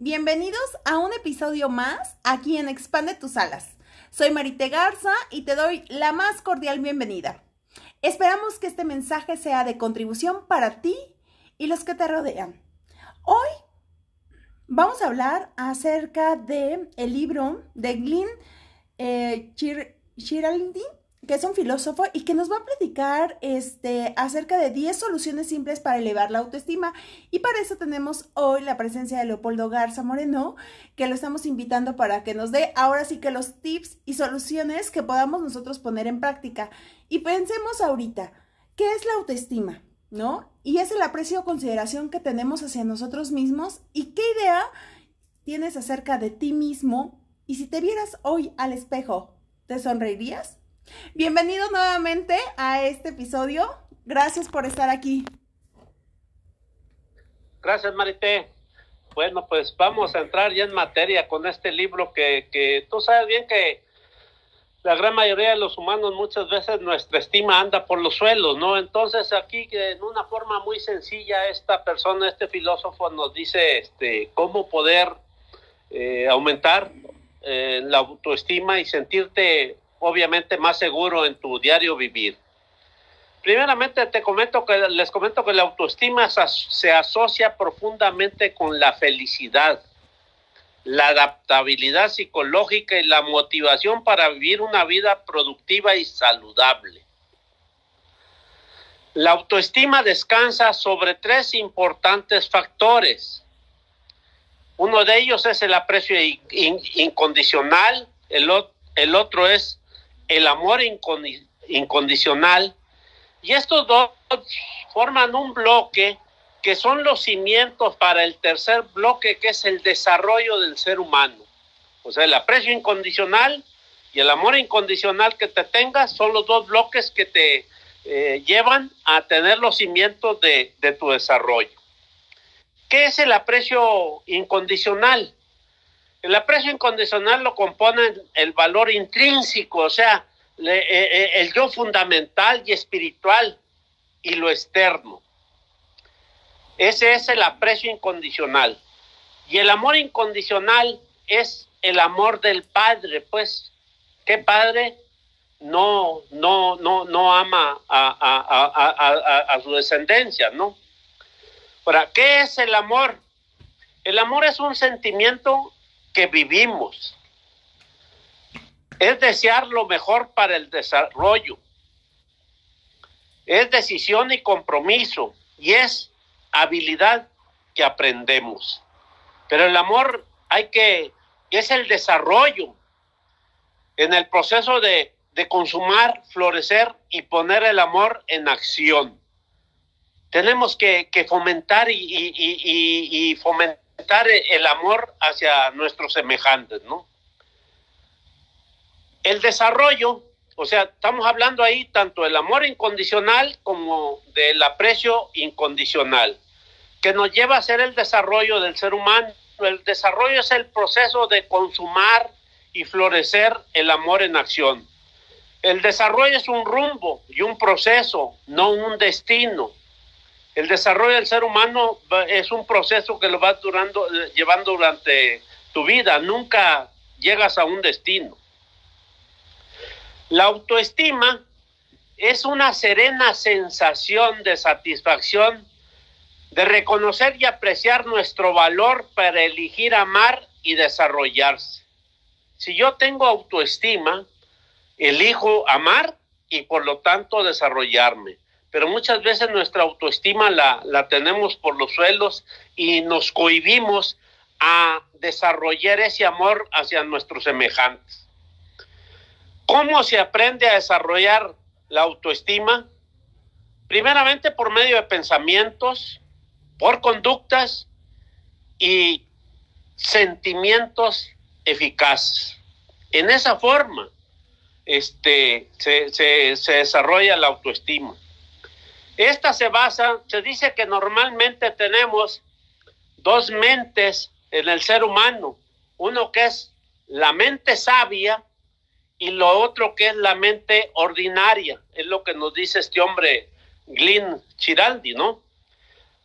Bienvenidos a un episodio más aquí en Expande tus alas. Soy Marite Garza y te doy la más cordial bienvenida. Esperamos que este mensaje sea de contribución para ti y los que te rodean. Hoy vamos a hablar acerca de el libro de Glyn eh, que es un filósofo y que nos va a platicar este, acerca de 10 soluciones simples para elevar la autoestima. Y para eso tenemos hoy la presencia de Leopoldo Garza Moreno, que lo estamos invitando para que nos dé ahora sí que los tips y soluciones que podamos nosotros poner en práctica. Y pensemos ahorita, ¿qué es la autoestima? ¿No? Y es el aprecio o consideración que tenemos hacia nosotros mismos y qué idea tienes acerca de ti mismo. Y si te vieras hoy al espejo, ¿te sonreirías? Bienvenidos nuevamente a este episodio. Gracias por estar aquí. Gracias, Marité. Bueno, pues vamos a entrar ya en materia con este libro que, que tú sabes bien que la gran mayoría de los humanos muchas veces nuestra estima anda por los suelos, ¿no? Entonces aquí en una forma muy sencilla esta persona, este filósofo nos dice este, cómo poder eh, aumentar eh, la autoestima y sentirte obviamente más seguro en tu diario vivir. Primeramente te comento que les comento que la autoestima se asocia profundamente con la felicidad, la adaptabilidad psicológica y la motivación para vivir una vida productiva y saludable. La autoestima descansa sobre tres importantes factores. Uno de ellos es el aprecio incondicional, el, el otro es el amor incondicional. Y estos dos forman un bloque que son los cimientos para el tercer bloque, que es el desarrollo del ser humano. O sea, el aprecio incondicional y el amor incondicional que te tengas son los dos bloques que te eh, llevan a tener los cimientos de, de tu desarrollo. ¿Qué es el aprecio incondicional? El aprecio incondicional lo componen el valor intrínseco, o sea, eh, eh, el yo fundamental y espiritual y lo externo. Ese es el aprecio incondicional. Y el amor incondicional es el amor del padre, pues, ¿qué padre no, no, no, no ama a, a su descendencia, no? Ahora, ¿qué es el amor? El amor es un sentimiento que vivimos. Es desear lo mejor para el desarrollo. Es decisión y compromiso. Y es habilidad que aprendemos. Pero el amor hay que, es el desarrollo en el proceso de, de consumar, florecer y poner el amor en acción. Tenemos que, fomentar y, y fomentar el amor hacia nuestros semejantes, ¿no? El desarrollo, o sea, estamos hablando ahí tanto del amor incondicional como del aprecio incondicional, que nos lleva a ser el desarrollo del ser humano. El desarrollo es el proceso de consumar y florecer el amor en acción. El desarrollo es un rumbo y un proceso, no un destino. El desarrollo del ser humano es un proceso que lo vas durando, eh, llevando durante tu vida, nunca llegas a un destino. La autoestima es una serena sensación de satisfacción, de reconocer y apreciar nuestro valor para elegir amar y desarrollarse. Si yo tengo autoestima, elijo amar y por lo tanto desarrollarme pero muchas veces nuestra autoestima la, la tenemos por los suelos y nos cohibimos a desarrollar ese amor hacia nuestros semejantes. ¿Cómo se aprende a desarrollar la autoestima? Primeramente por medio de pensamientos, por conductas y sentimientos eficaces. En esa forma este, se, se, se desarrolla la autoestima. Esta se basa, se dice que normalmente tenemos dos mentes en el ser humano, uno que es la mente sabia y lo otro que es la mente ordinaria, es lo que nos dice este hombre Glyn Chiraldi, ¿no?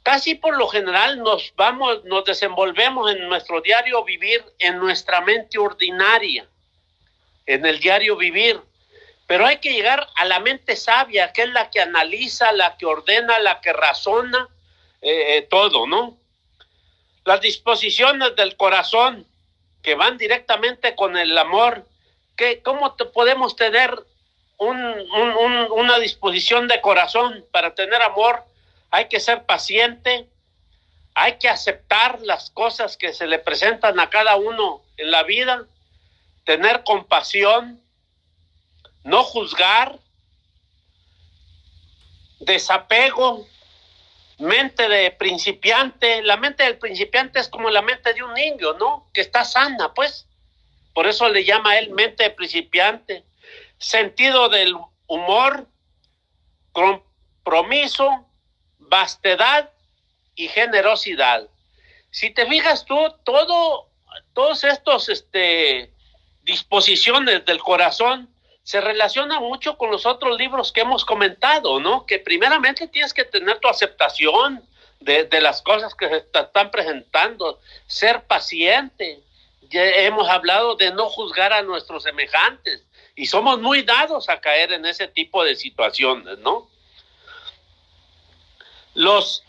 casi por lo general nos vamos, nos desenvolvemos en nuestro diario vivir en nuestra mente ordinaria, en el diario vivir. Pero hay que llegar a la mente sabia, que es la que analiza, la que ordena, la que razona eh, eh, todo, ¿no? Las disposiciones del corazón que van directamente con el amor, que, ¿cómo podemos tener una disposición de corazón para tener amor? Hay que ser paciente, hay que aceptar las cosas que se le presentan a cada uno en la vida, tener compasión, no juzgar, desapego, mente de principiante. La mente del principiante es como la mente de un niño, ¿no? Que está sana, pues. Por eso le llama a él mente de principiante. Sentido del humor, compromiso, vastedad y generosidad. Si te fijas tú, todo, todos estos este, disposiciones del corazón se relaciona mucho con los otros libros que hemos comentado, ¿no? Que primeramente tienes que tener tu aceptación de, las cosas que se están presentando, ser paciente. Ya hemos hablado de no juzgar a nuestros semejantes y somos muy dados a caer en ese tipo de situaciones, ¿no? Los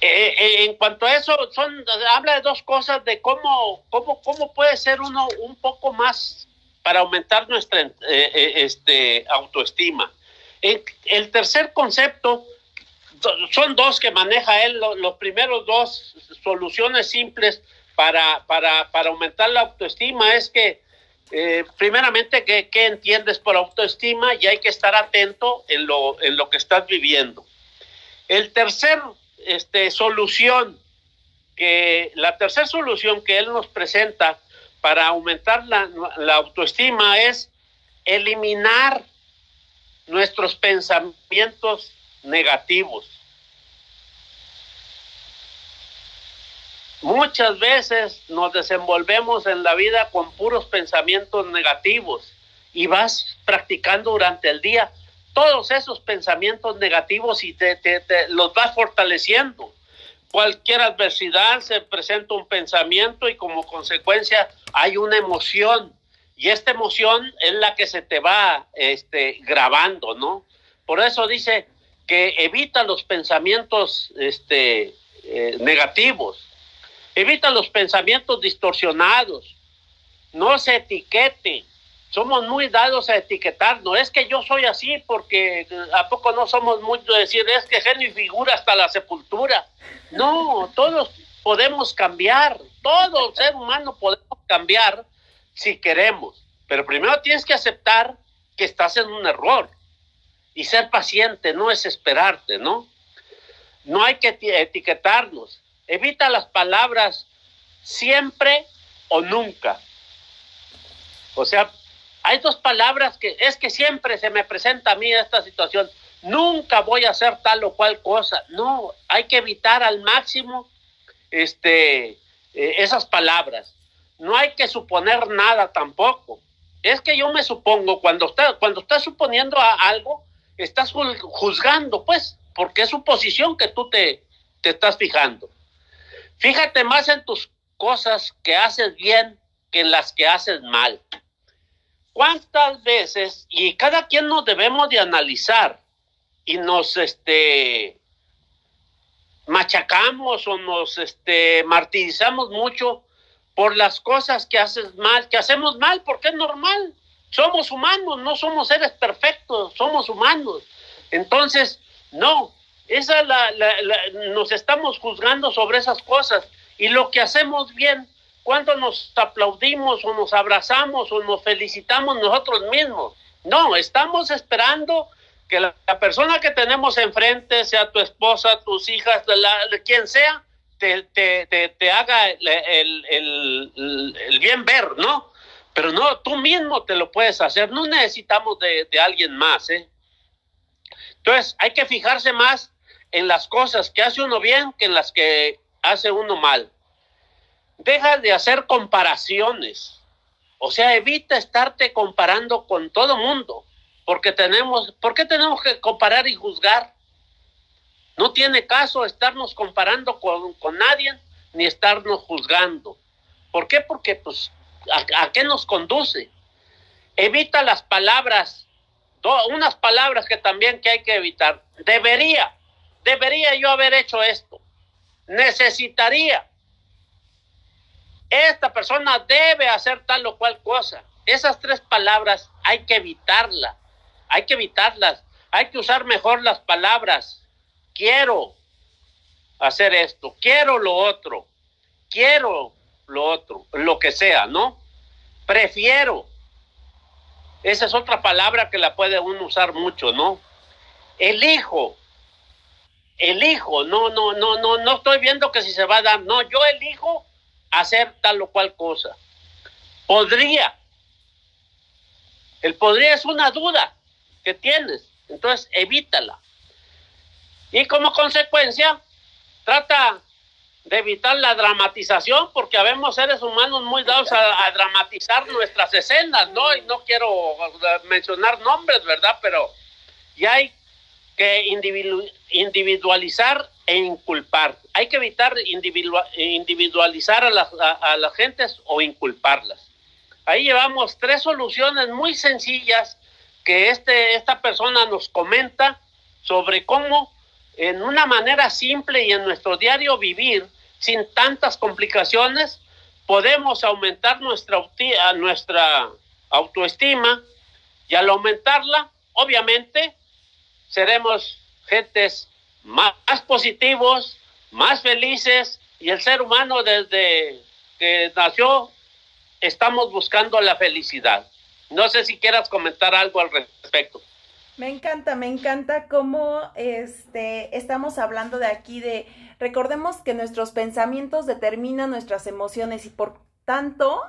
eh, eh, en cuanto a eso, son, habla de dos cosas, de cómo, cómo, cómo puede ser uno un poco más para aumentar nuestra eh, eh, este, autoestima. El, tercer concepto, son dos que maneja él, los, primeros dos soluciones simples para, para, para, aumentar la autoestima es que, eh, primeramente, ¿qué, entiendes por autoestima? Y hay que estar atento en lo, en lo que estás viviendo. El tercer este, solución, que la tercera solución que él nos presenta para aumentar la, autoestima es eliminar nuestros pensamientos negativos. Muchas veces nos desenvolvemos en la vida con puros pensamientos negativos y vas practicando durante el día todos esos pensamientos negativos y te, los vas fortaleciendo. Cualquier adversidad se presenta un pensamiento y como consecuencia hay una emoción y esta emoción es la que se te va este, grabando, ¿no? Por eso dice que evita los pensamientos este, eh, negativos, evita los pensamientos distorsionados, no se etiquete. Somos muy dados a etiquetar, no es que yo soy así porque a poco no somos de decir es que genio y figura hasta la sepultura. No, todos podemos cambiar, todo ser humano podemos cambiar si queremos, pero primero tienes que aceptar que estás en un error y ser paciente, no es esperarte, ¿no? No hay que etiquetarnos. Evita las palabras siempre o nunca. O sea, hay dos palabras que es que siempre se me presenta a mí esta situación. Nunca voy a hacer tal o cual cosa. No, hay que evitar al máximo este, eh, esas palabras no hay que suponer nada tampoco. Es que yo me supongo, cuando está, cuando estás suponiendo a algo, estás juzgando, pues, porque es suposición que tú te, te estás fijando. Fíjate más en tus cosas que haces bien que en las que haces mal. ¿Cuántas veces, y cada quien nos debemos de analizar y nos este, machacamos o nos este, martirizamos mucho por las cosas que haces mal, que hacemos mal, porque es normal. Somos humanos, no somos seres perfectos, somos humanos. Entonces, no, esa la, nos estamos juzgando sobre esas cosas y lo que hacemos bien, cuando nos aplaudimos o nos abrazamos o nos felicitamos nosotros mismos. No, estamos esperando que la, persona que tenemos enfrente, sea tu esposa, tus hijas, quien sea, te, te, haga el, el, bien ver, ¿no? Pero no, tú mismo te lo puedes hacer, no necesitamos de, de alguien más, ¿eh? Entonces, hay que fijarse más en las cosas que hace uno bien que en las que hace uno mal. Deja de hacer comparaciones. O sea, evita estarte comparando con todo mundo, porque tenemos, ¿por qué tenemos que comparar y juzgar? No tiene caso estarnos comparando con, con nadie ni estarnos juzgando. ¿Por qué? Porque, pues, ¿a, qué nos conduce? Evita las palabras, unas palabras que también que hay que evitar. Debería, debería yo haber hecho esto. Necesitaría. Esta persona debe hacer tal o cual cosa. Esas tres palabras hay que evitarlas. Hay que evitarlas. Hay que usar mejor las palabras. Quiero hacer esto. Quiero lo otro quiero lo otro, lo que sea, ¿no? Prefiero. Esa es otra palabra que la puede uno usar mucho, ¿no? Elijo. Elijo, no, no, no, no, no estoy viendo que si se va a dar, no, yo elijo hacer tal o cual cosa. Podría. El podría es una duda que tienes, entonces evítala. Y como consecuencia, trata de evitar la dramatización, porque habemos seres humanos muy dados a, dramatizar nuestras escenas, ¿no? Y no quiero mencionar nombres, ¿verdad? Pero ya hay que individualizar e inculpar. Hay que evitar individualizar a las, a las gentes o inculparlas. Ahí llevamos tres soluciones muy sencillas que este, esta persona nos comenta sobre cómo en una manera simple y en nuestro diario vivir, sin tantas complicaciones, podemos aumentar nuestra, nuestra autoestima y al aumentarla, obviamente, seremos gentes más, más positivos, más felices y el ser humano desde que nació estamos buscando la felicidad. No sé si quieras comentar algo al respecto. Me encanta, me encanta cómo este, estamos hablando de aquí de, recordemos que nuestros pensamientos determinan nuestras emociones y por tanto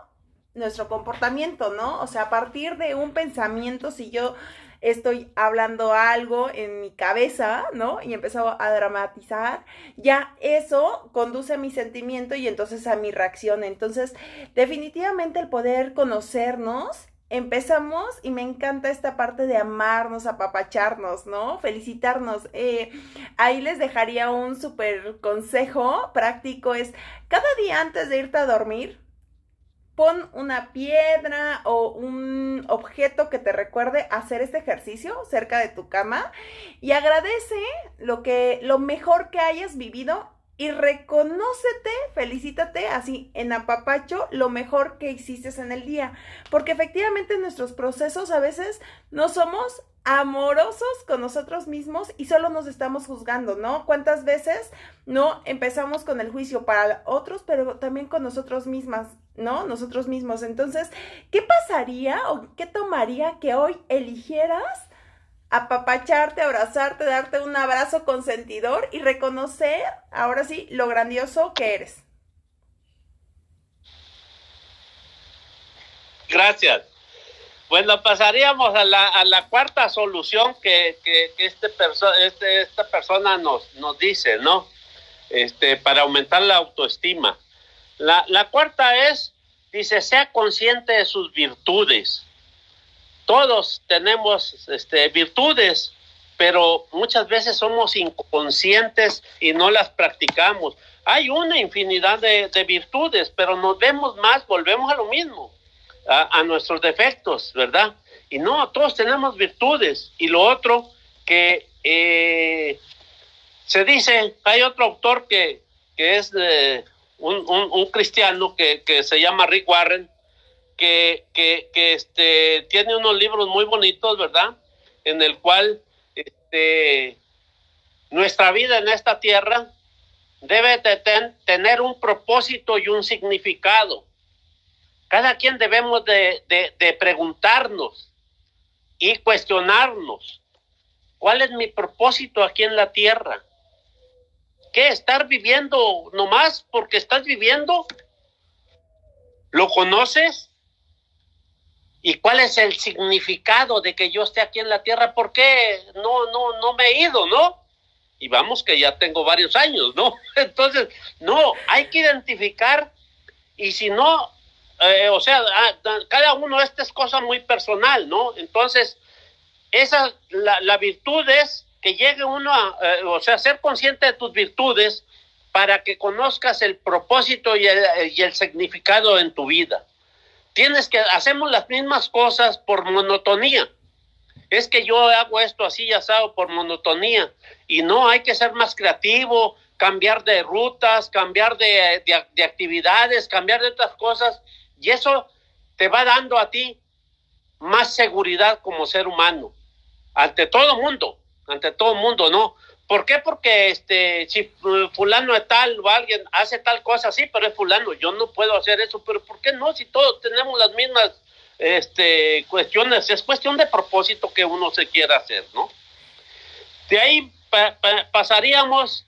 nuestro comportamiento, ¿no? O sea, a partir de un pensamiento, si yo estoy hablando algo en mi cabeza, ¿no? Y empezado a dramatizar, ya eso conduce a mi sentimiento y entonces a mi reacción. Entonces, definitivamente el poder conocernos empezamos y me encanta esta parte de amarnos, apapacharnos, ¿no? Felicitarnos. Eh, ahí les dejaría un súper consejo práctico, es cada día antes de irte a dormir, pon una piedra o un objeto que te recuerde hacer este ejercicio cerca de tu cama y agradece lo que lo mejor que hayas vivido y reconócete, felicítate así en apapacho lo mejor que hiciste en el día, porque efectivamente nuestros procesos a veces no somos amorosos con nosotros mismos y solo nos estamos juzgando, ¿no? ¿Cuántas veces no empezamos con el juicio para otros, pero también con nosotros mismas, ¿no? Nosotros mismos. Entonces, ¿qué pasaría o qué tomaría que hoy eligieras apapacharte, abrazarte, darte un abrazo consentidor y reconocer, ahora sí, lo grandioso que eres. Gracias. Bueno, pasaríamos a la, a la cuarta solución que, que, este este, esta persona nos, nos dice, ¿no? Este, para aumentar la autoestima. La, la cuarta es, dice, sea consciente de sus virtudes todos tenemos este, virtudes, pero muchas veces somos inconscientes y no las practicamos. Hay una infinidad de, virtudes, pero nos vemos más, volvemos a lo mismo, a, nuestros defectos, ¿verdad? Y no, todos tenemos virtudes. Y lo otro que eh, se dice, hay otro autor que, es un, un, cristiano que se llama Rick Warren, que, que, este, tiene unos libros muy bonitos, ¿verdad? En el cual este, nuestra vida en esta tierra debe de tener un propósito y un significado. Cada quien debemos de, de preguntarnos y cuestionarnos, ¿cuál es mi propósito aquí en la tierra? ¿Qué estar viviendo nomás porque estás viviendo? ¿Lo conoces? ¿Y cuál es el significado de que yo esté aquí en la tierra? ¿Por qué no, no, no me he ido, no? Y vamos que ya tengo varios años, ¿no? Entonces, no, hay que identificar y si no, eh, o sea, ah, cada uno, esta es cosa muy personal, ¿no? Entonces, esa, la, la virtud es que llegue uno a, eh, o sea, ser consciente de tus virtudes para que conozcas el propósito y el, y el significado en tu vida. Tienes que, hacemos las mismas cosas por monotonía. Es que yo hago esto así y asado por monotonía. Y no, hay que ser más creativo, cambiar de rutas, cambiar de, de, de actividades, cambiar de otras cosas. Y eso te va dando a ti más seguridad como ser humano. Ante todo mundo, ante todo mundo, ¿no? ¿Por qué? Porque este, si fulano es tal o alguien hace tal cosa, sí, pero es fulano, yo no puedo hacer eso, pero ¿por qué no? Si todos tenemos las mismas este, cuestiones, es cuestión de propósito que uno se quiera hacer, ¿no? De ahí pa pa pasaríamos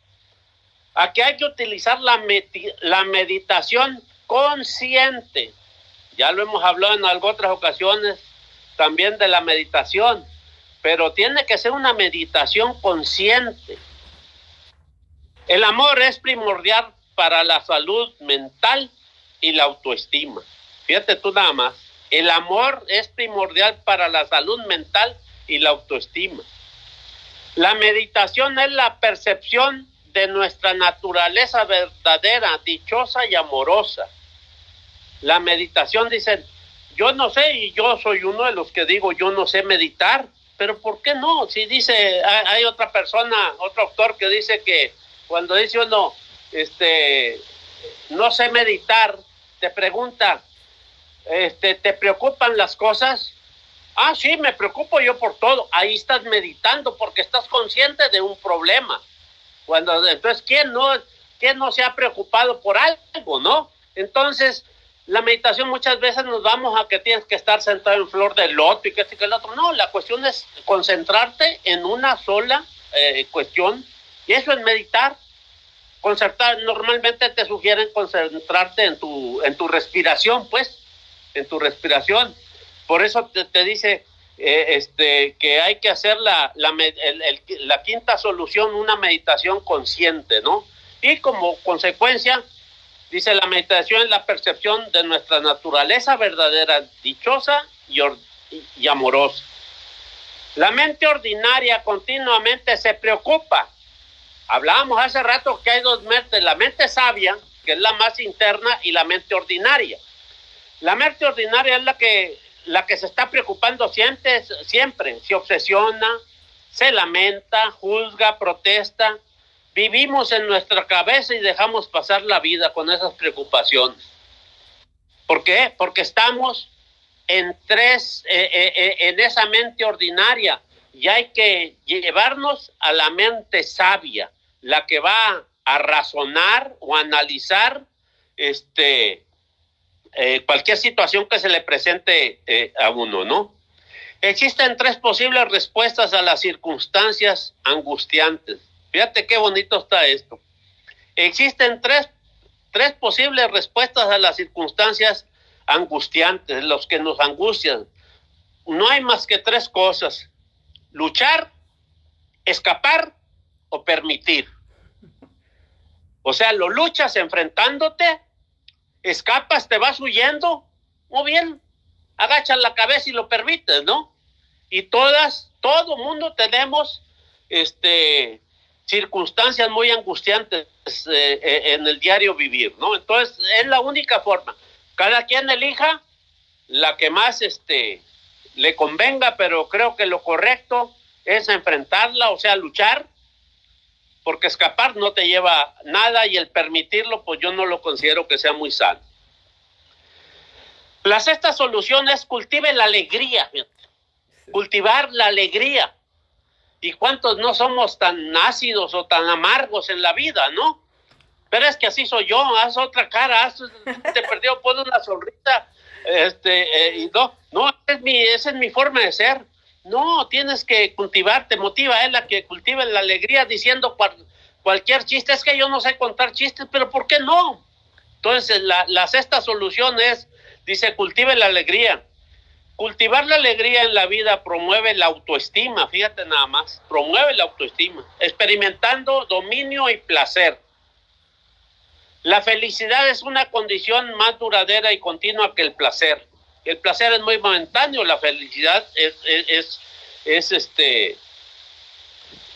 a que hay que utilizar la, la meditación consciente. Ya lo hemos hablado en algunas otras ocasiones también de la meditación pero tiene que ser una meditación consciente. El amor es primordial para la salud mental y la autoestima. Fíjate tú nada más, el amor es primordial para la salud mental y la autoestima. La meditación es la percepción de nuestra naturaleza verdadera, dichosa y amorosa. La meditación dice, yo no sé y yo soy uno de los que digo, yo no sé meditar pero ¿por qué no? Si dice, hay otra persona, otro autor que dice que cuando dice uno, este, no sé meditar, te pregunta, este, ¿te preocupan las cosas? Ah, sí, me preocupo yo por todo. Ahí estás meditando porque estás consciente de un problema. Cuando, entonces, ¿quién no, quién no se ha preocupado por algo, no? Entonces, la meditación muchas veces nos vamos a que tienes que estar sentado en flor de loto y que este que el otro. No, la cuestión es concentrarte en una sola eh, cuestión y eso es meditar. Concertar, normalmente te sugieren concentrarte en tu, en tu respiración, pues, en tu respiración. Por eso te, te dice eh, este, que hay que hacer la, la, la quinta solución, una meditación consciente, ¿no? Y como consecuencia, Dice, la meditación es la percepción de nuestra naturaleza verdadera, dichosa y, amorosa. La mente ordinaria continuamente se preocupa. Hablábamos hace rato que hay dos mentes, la mente sabia, que es la más interna, y la mente ordinaria. La mente ordinaria es la que, la que se está preocupando siempre, siempre, se obsesiona, se lamenta, juzga, protesta, Vivimos en nuestra cabeza y dejamos pasar la vida con esas preocupaciones. ¿Por qué? Porque estamos en tres, eh, eh, eh, en esa mente ordinaria y hay que llevarnos a la mente sabia, la que va a razonar o analizar este, cualquier situación que se le presente a uno, ¿no? Existen tres posibles respuestas a las circunstancias angustiantes. Fíjate qué bonito está esto. Existen tres, tres posibles respuestas a las circunstancias angustiantes, los que nos angustian. No hay más que tres cosas. Luchar, escapar o permitir. O sea, lo luchas enfrentándote, escapas, te vas huyendo, muy bien, agachas la cabeza y lo permites, ¿no? Y todas, todo mundo tenemos este circunstancias muy angustiantes eh, eh, en el diario vivir, ¿no? Entonces, es la única forma. Cada quien elija la que más este, le convenga, pero creo que lo correcto es enfrentarla, o sea, luchar, porque escapar no te lleva nada y el permitirlo, pues yo no lo considero que sea muy sano. La sexta solución es cultive la alegría, cultivar la alegría. ¿Y cuántos no somos tan ácidos o tan amargos en la vida, no? Pero es que así soy yo, haz otra cara, haz, te perdió, pon una sonrisa, este, eh, y no, no, es mi, esa es mi forma de ser. No, tienes que cultivarte, motiva es la que cultive la alegría diciendo cual, cualquier chiste. Es que yo no sé contar chistes, pero ¿por qué no? Entonces, la, la sexta solución es, dice, cultive la alegría. Cultivar la alegría en la vida promueve la autoestima, fíjate nada más, promueve la autoestima, experimentando dominio y placer. La felicidad es una condición más duradera y continua que el placer. El placer es muy momentáneo, la felicidad es, es, es, es este,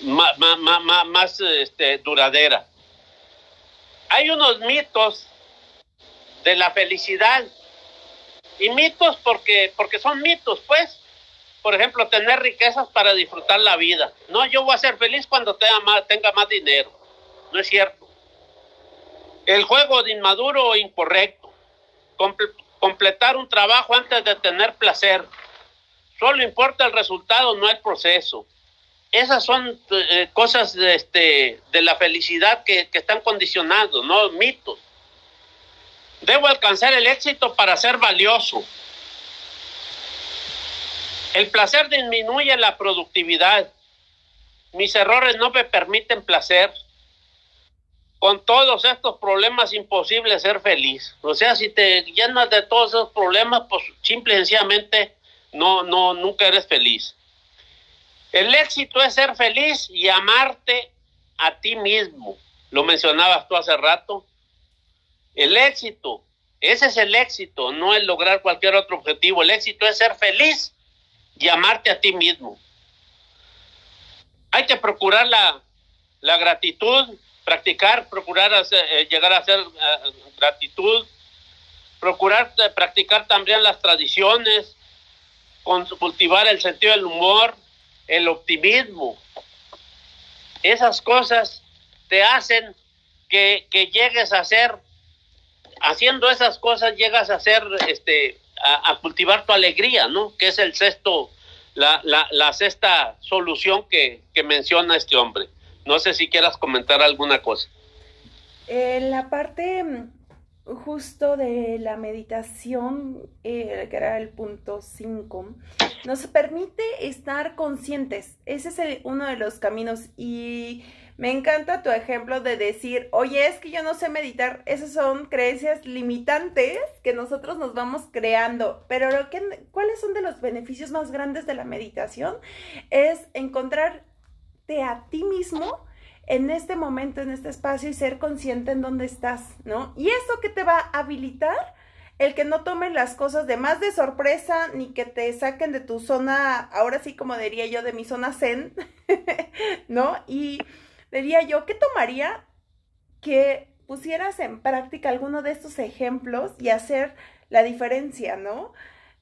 más, más, más este, duradera. Hay unos mitos de la felicidad y mitos porque, porque son mitos, pues. Por ejemplo, tener riquezas para disfrutar la vida. No, yo voy a ser feliz cuando tenga más, tenga más dinero. No es cierto. El juego de inmaduro o incorrecto. completar un trabajo antes de tener placer. Solo importa el resultado, no el proceso. Esas son eh, cosas de, este, de la felicidad que, que están condicionados, no mitos. Debo alcanzar el éxito para ser valioso. El placer disminuye la productividad. Mis errores no me permiten placer. Con todos estos problemas imposible ser feliz. O sea, si te llenas de todos esos problemas, pues simple y sencillamente no, no, nunca eres feliz. El éxito es ser feliz y amarte a ti mismo. Lo mencionabas tú hace rato. El éxito, ese es el éxito, no el lograr cualquier otro objetivo. El éxito es ser feliz y amarte a ti mismo. Hay que procurar la, gratitud, practicar, procurar eh, llegar a hacer eh, gratitud, procurar eh, practicar también las tradiciones, cultivar el sentido del humor, el optimismo. Esas cosas te hacen que, que llegues a ser haciendo esas cosas llegas a hacer, este, a, cultivar tu alegría, ¿no? Que es el sexto, la, la, sexta solución que, que, menciona este hombre. No sé si quieras comentar alguna cosa. En la parte mm, justo de la meditación, eh, que era el punto 5, nos permite estar conscientes. Ese es uno de los caminos y me encanta tu ejemplo de decir, oye, es que yo no sé meditar. Esas son creencias limitantes que nosotros nos vamos creando. Pero lo que, ¿cuáles son de los beneficios más grandes de la meditación? Es encontrarte a ti mismo en este momento, en este espacio y ser consciente en dónde estás, ¿no? Y eso que te va a habilitar el que no tomen las cosas de más de sorpresa ni que te saquen de tu zona, ahora sí como diría yo, de mi zona zen, ¿no? Y diría yo, ¿qué tomaría que pusieras en práctica alguno de estos ejemplos y hacer la diferencia, ¿no?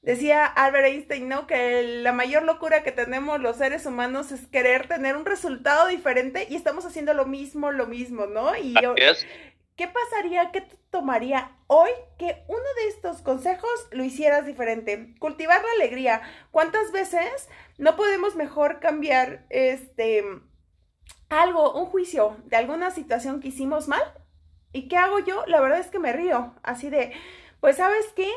Decía Albert Einstein, ¿no? Que la mayor locura que tenemos los seres humanos es querer tener un resultado diferente y estamos haciendo lo mismo, lo mismo, ¿no? Y yo, ¿qué pasaría, qué tomaría hoy que uno de estos consejos lo hicieras diferente? Cultivar la alegría. ¿Cuántas veces no podemos mejor cambiar este algo, un juicio de alguna situación que hicimos mal. ¿Y qué hago yo? La verdad es que me río, así de, pues sabes qué,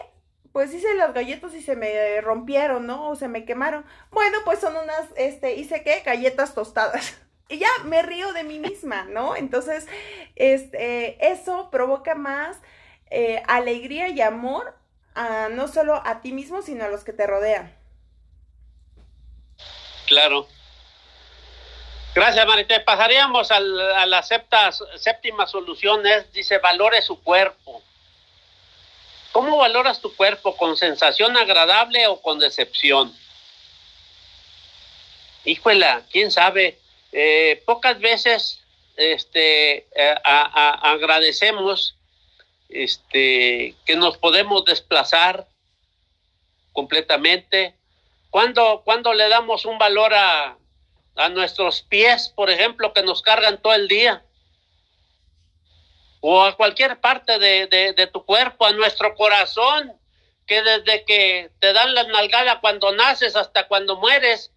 pues hice las galletas y se me rompieron, ¿no? O se me quemaron. Bueno, pues son unas, este, hice qué, galletas tostadas. Y ya me río de mí misma, ¿no? Entonces, este, eso provoca más eh, alegría y amor a, no solo a ti mismo, sino a los que te rodean. Claro. Gracias, Marité. Pasaríamos a la séptima solución, es, dice, valore su cuerpo. ¿Cómo valoras tu cuerpo? ¿Con sensación agradable o con decepción? Híjole, quién sabe. Eh, pocas veces este, eh, agradecemos este, que nos podemos desplazar completamente. Cuando, cuando le damos un valor a, a nuestros pies, por ejemplo, que nos cargan todo el día, o a cualquier parte de, tu cuerpo, a nuestro corazón, que desde que te dan la nalgada cuando naces hasta cuando mueres,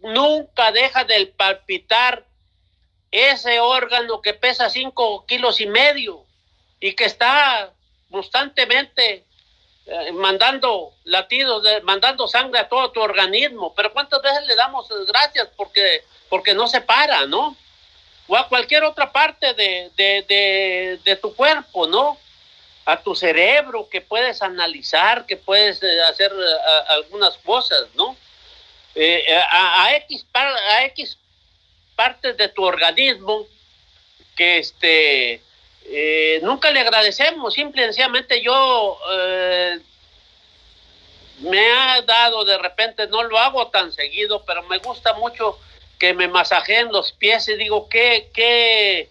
nunca deja de palpitar ese órgano que pesa cinco kilos y medio y que está constantemente eh, mandando latidos, mandando sangre a todo tu organismo. Pero ¿cuántas veces le damos gracias porque, porque no se para, ¿no? O a cualquier otra parte de, de, de, tu cuerpo, ¿no? A tu cerebro que puedes analizar, que puedes eh, hacer eh, algunas cosas, ¿no? a, a, X, a X partes de tu organismo que este eh, nunca le agradecemos, simplemente yo eh, me ha dado de repente, no lo hago tan seguido, pero me gusta mucho que me masajeen los pies y digo, qué, qué,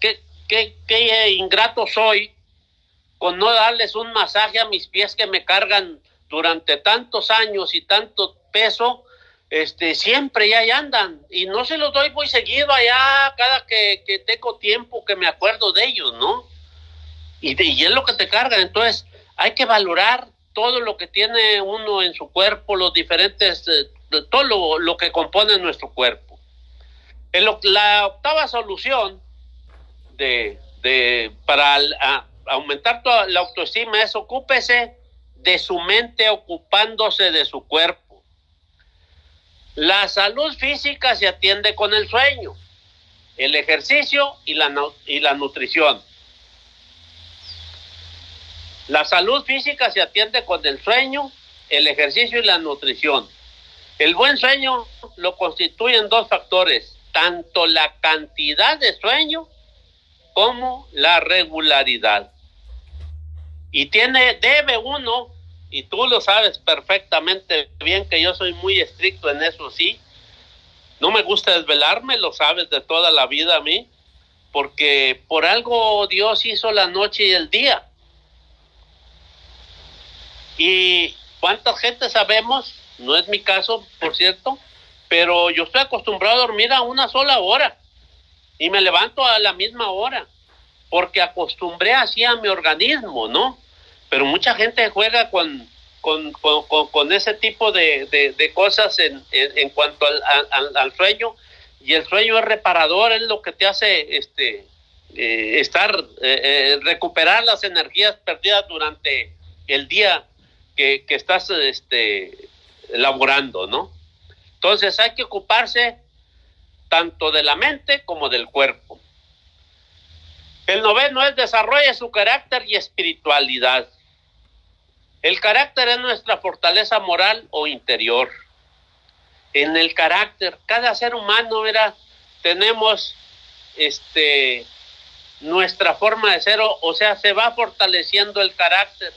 qué, qué, qué ingrato soy con no darles un masaje a mis pies que me cargan durante tantos años y tanto peso, este, siempre ya andan. Y no se los doy muy seguido allá, cada que, que tengo tiempo que me acuerdo de ellos, ¿no? Y, de, y es lo que te cargan. Entonces, hay que valorar todo lo que tiene uno en su cuerpo, los diferentes, eh, todo lo, lo, que compone nuestro cuerpo. La octava solución de, de para aumentar toda la autoestima es ocúpese de su mente ocupándose de su cuerpo. La salud física se atiende con el sueño, el ejercicio y la, y la nutrición. La salud física se atiende con el sueño, el ejercicio y la nutrición. El buen sueño lo constituyen dos factores, tanto la cantidad de sueño como la regularidad. Y tiene, debe uno, y tú lo sabes perfectamente bien que yo soy muy estricto en eso, sí. No me gusta desvelarme, lo sabes de toda la vida a mí, porque por algo Dios hizo la noche y el día. Y cuánta gente sabemos, no es mi caso, por cierto, pero yo estoy acostumbrado a dormir a una sola hora y me levanto a la misma hora porque acostumbré así a mi organismo, ¿no? Pero mucha gente juega con, con, con, ese tipo de, de, cosas en, en, cuanto al, al, sueño y el sueño es reparador, es lo que te hace este, eh, estar, eh, eh, recuperar las energías perdidas durante el día que, que estás este, laborando, ¿no? Entonces hay que ocuparse tanto de la mente como del cuerpo. El noveno es desarrolla su carácter y espiritualidad. El carácter es nuestra fortaleza moral o interior. En el carácter, cada ser humano, mira, tenemos este nuestra forma de ser, o, o sea, se va fortaleciendo el carácter.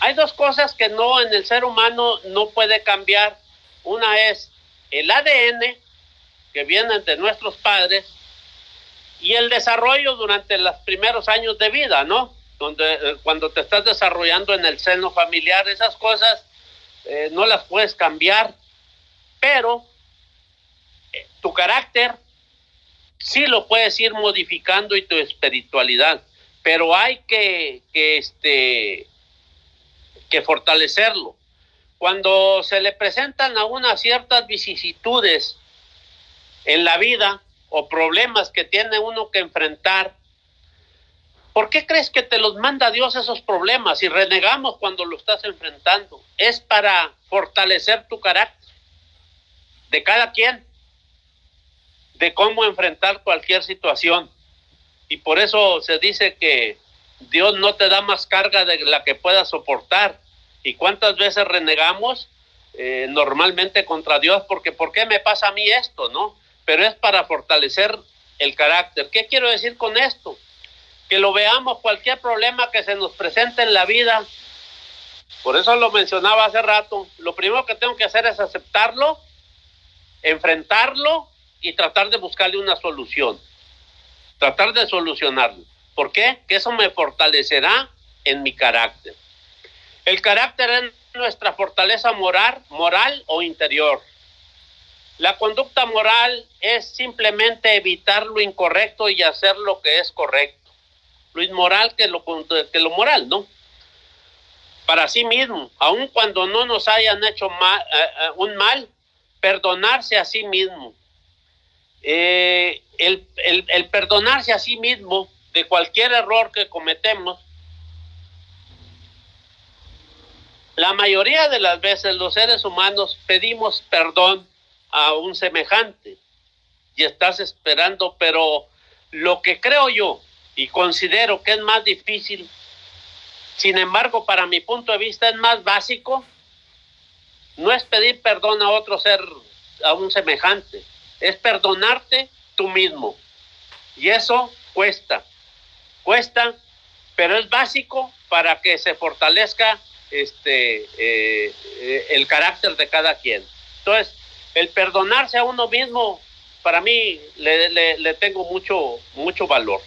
Hay dos cosas que no en el ser humano no puede cambiar. Una es el ADN que viene de nuestros padres y el desarrollo durante los primeros años de vida, ¿no? Donde eh, cuando te estás desarrollando en el seno familiar, esas cosas eh, no las puedes cambiar, pero eh, tu carácter sí lo puedes ir modificando y tu espiritualidad, pero hay que, que, este, que fortalecerlo. Cuando se le presentan a unas ciertas vicisitudes en la vida, o problemas que tiene uno que enfrentar, ¿por qué crees que te los manda Dios esos problemas y renegamos cuando lo estás enfrentando? Es para fortalecer tu carácter de cada quien, de cómo enfrentar cualquier situación. Y por eso se dice que Dios no te da más carga de la que puedas soportar. ¿Y cuántas veces renegamos eh, normalmente contra Dios? Porque ¿por qué me pasa a mí esto? ¿No? pero es para fortalecer el carácter. ¿Qué quiero decir con esto? Que lo veamos cualquier problema que se nos presente en la vida. Por eso lo mencionaba hace rato. Lo primero que tengo que hacer es aceptarlo, enfrentarlo y tratar de buscarle una solución. Tratar de solucionarlo. ¿Por qué? Que eso me fortalecerá en mi carácter. El carácter es nuestra fortaleza moral, moral o interior. La conducta moral es simplemente evitar lo incorrecto y hacer lo que es correcto. Lo inmoral que lo, que lo moral, ¿no? Para sí mismo, aun cuando no nos hayan hecho eh, eh, un mal, perdonarse a sí mismo. Eh, el perdonarse a sí mismo de cualquier error que cometemos La mayoría de las veces los seres humanos pedimos perdón a un semejante y estás esperando, pero lo que creo yo y considero que es más difícil, sin embargo, para mi punto de vista es más básico, no es pedir perdón a otro ser, a un semejante, es perdonarte tú mismo. Y eso cuesta, cuesta, pero es básico para que se fortalezca este, eh, el carácter de cada quien. Entonces, el perdonarse a uno mismo, para mí, le, le tengo mucho, mucho valor.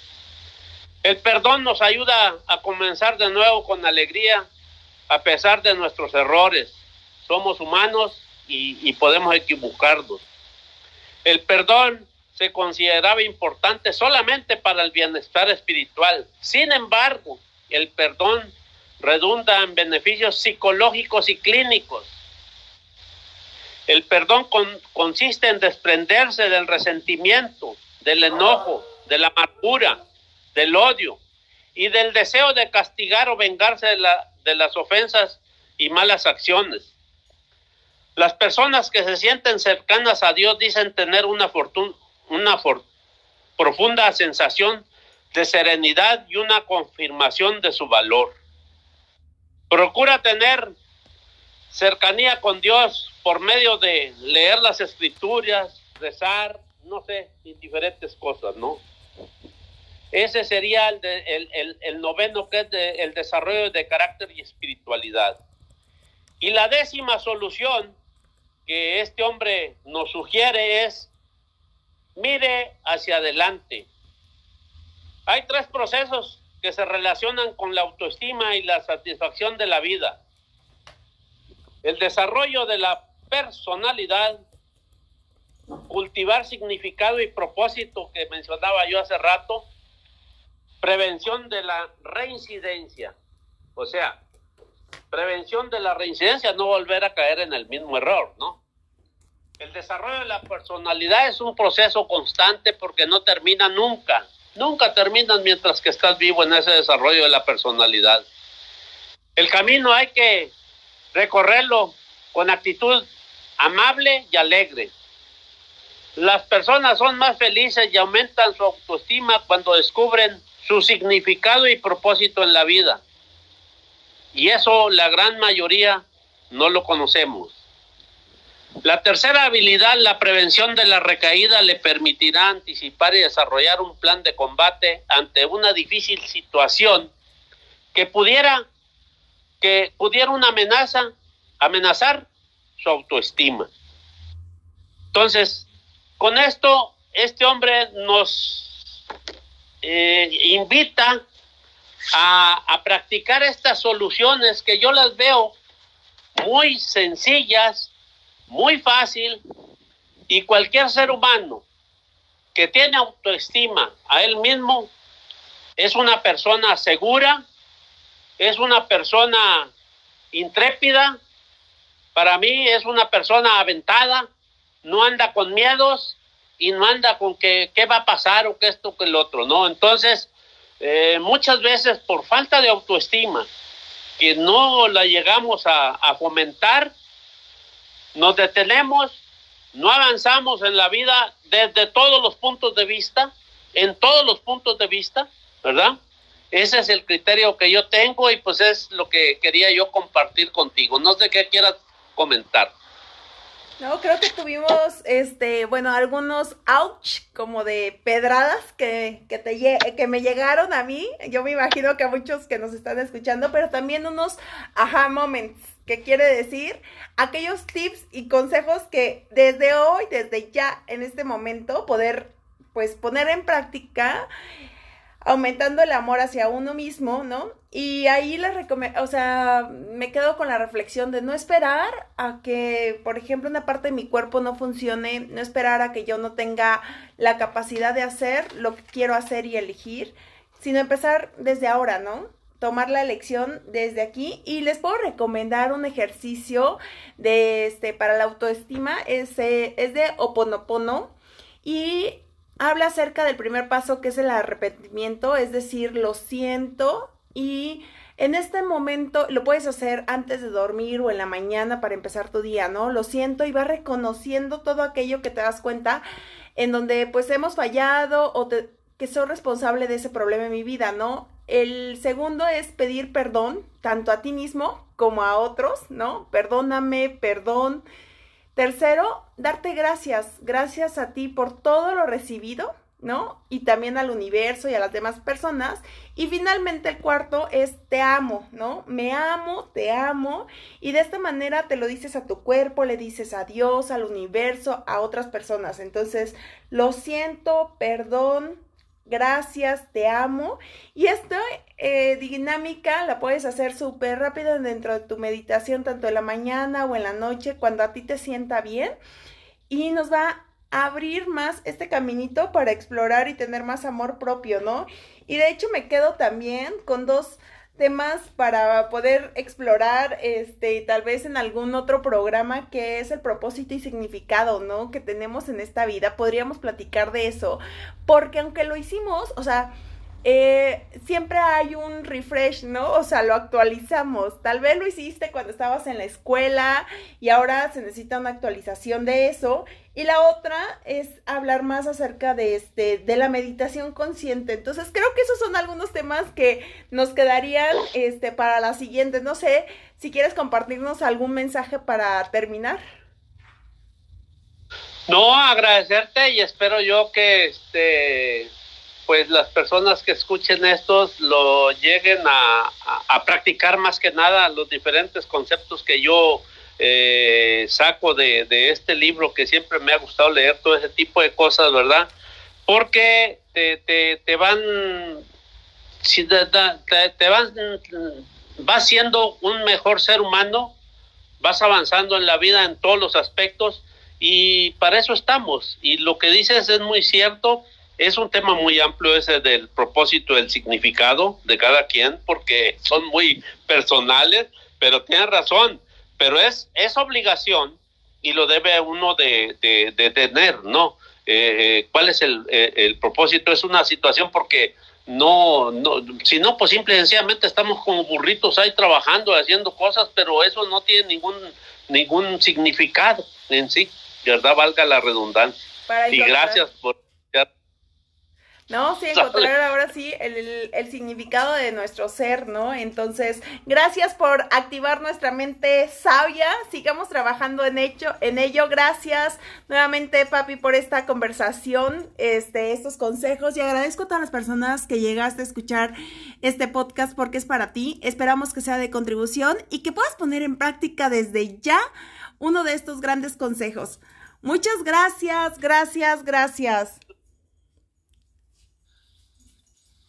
El perdón nos ayuda a comenzar de nuevo con alegría, a pesar de nuestros errores. Somos humanos y, podemos equivocarnos. El perdón se consideraba importante solamente para el bienestar espiritual. Sin embargo, el perdón redunda en beneficios psicológicos y clínicos. El perdón consiste en desprenderse del resentimiento, del enojo, de la amargura, del odio y del deseo de castigar o vengarse de, de las ofensas y malas acciones. Las personas que se sienten cercanas a Dios dicen tener una, fortuna, una profunda sensación de serenidad y una confirmación de su valor. Procura tener cercanía con Dios por medio de leer las escrituras, rezar, no sé, diferentes cosas, ¿no? Ese sería el, el, noveno, que es el desarrollo de carácter y espiritualidad. Y la décima solución que este hombre nos sugiere es, mire hacia adelante. Hay tres procesos que se relacionan con la autoestima y la satisfacción de la vida. El desarrollo de la personalidad, cultivar significado y propósito que mencionaba yo hace rato, prevención de la reincidencia, o sea, prevención de la reincidencia, no volver a caer en el mismo error, ¿no? El desarrollo de la personalidad es un proceso constante porque no termina nunca, nunca terminan mientras que estás vivo en ese desarrollo de la personalidad. El camino hay que recorrerlo con actitud amable y alegre. Las personas son más felices y aumentan su autoestima cuando descubren su significado y propósito en la vida. Y eso la gran mayoría no lo conocemos. La tercera habilidad, la prevención de la recaída, le permitirá anticipar y desarrollar un plan de combate ante una difícil situación que pudiera, que pudiera una amenaza, amenazar su autoestima. Entonces, con esto, este hombre nos eh, invita a, practicar estas soluciones que yo las veo muy sencillas, muy fácil, y cualquier ser humano que tiene autoestima a él mismo es una persona segura, es una persona intrépida, para mí es una persona aventada, no anda con miedos, y no anda con que qué va a pasar o que esto que el otro, ¿no? Entonces, eh, muchas veces por falta de autoestima, que no la llegamos a, fomentar, nos detenemos, no avanzamos en la vida desde todos los puntos de vista, en todos los puntos de vista, ¿verdad? Ese es el criterio que yo tengo y pues es lo que quería yo compartir contigo. No sé qué quieras comentar. No, creo que tuvimos, este, bueno, algunos ouch, como de pedradas que, que, te, que me llegaron a mí. Yo me imagino que a muchos que nos están escuchando, pero también unos aha moments, que quiere decir aquellos tips y consejos que desde hoy, desde ya, en este momento, poder, pues, poner en práctica aumentando el amor hacia uno mismo, ¿no? Y ahí les recomiendo, o sea, me quedo con la reflexión de no esperar a que, por ejemplo, una parte de mi cuerpo no funcione, no esperar a que yo no tenga la capacidad de hacer lo que quiero hacer y elegir, sino empezar desde ahora, ¿no? Tomar la elección desde aquí y les puedo recomendar un ejercicio de este para la autoestima, es, es de Oponopono y habla acerca del primer paso que es el arrepentimiento, es decir, lo siento y en este momento lo puedes hacer antes de dormir o en la mañana para empezar tu día, ¿no? Lo siento y vas reconociendo todo aquello que te das cuenta en donde pues hemos fallado o que soy responsable de ese problema en mi vida, ¿no? El segundo es pedir perdón, tanto a ti mismo como a otros, ¿no? Perdóname, perdón. Tercero, darte gracias, gracias a ti por todo lo recibido, ¿no? Y también al universo y a las demás personas. Y finalmente el cuarto es te amo, ¿no? Me amo, te amo. Y de esta manera te lo dices a tu cuerpo, le dices a Dios, al universo, a otras personas. Entonces, lo siento, perdón, gracias, te amo. Y esta eh, dinámica la puedes hacer súper rápido dentro de tu meditación, tanto en la mañana o en la noche, cuando a ti te sienta bien. Y nos va abrir más este caminito para explorar y tener más amor propio, ¿no? Y de hecho me quedo también con dos temas para poder explorar este tal vez en algún otro programa que es el propósito y significado, ¿no? que tenemos en esta vida. Podríamos platicar de eso, porque aunque lo hicimos, o sea, eh, siempre hay un refresh, ¿no? O sea, lo actualizamos. Tal vez lo hiciste cuando estabas en la escuela y ahora se necesita una actualización de eso. Y la otra es hablar más acerca de este, de la meditación consciente. Entonces, creo que esos son algunos temas que nos quedarían este, para la siguiente. No sé si quieres compartirnos algún mensaje para terminar. No, agradecerte y espero yo que este pues las personas que escuchen estos lo lleguen a, practicar más que nada los diferentes conceptos que yo eh, saco de, este libro que siempre me ha gustado leer todo ese tipo de cosas, ¿verdad? Porque te, te, te van, te, te van, vas siendo un mejor ser humano, vas avanzando en la vida en todos los aspectos y para eso estamos. Y lo que dices es muy cierto es un tema muy amplio ese del propósito, del significado de cada quien, porque son muy personales, pero tienen razón, pero es, es obligación y lo debe uno de, de, tener, ¿no? Eh, eh, ¿Cuál es el, eh, el, propósito? Es una situación porque no, no, si no, pues simple y sencillamente estamos como burritos ahí trabajando, haciendo cosas, pero eso no tiene ningún, ningún significado en sí, ¿verdad? Valga la redundancia. y gracias por ¿no? Sí, encontrar ahora sí el, el, significado de nuestro ser, ¿no? Entonces, gracias por activar nuestra mente sabia, sigamos trabajando en ello, en ello, gracias nuevamente, papi, por esta conversación, este, estos consejos, y agradezco a todas las personas que llegaste a escuchar este podcast porque es para ti, esperamos que sea de contribución y que puedas poner en práctica desde ya uno de estos grandes consejos. Muchas gracias, gracias, gracias.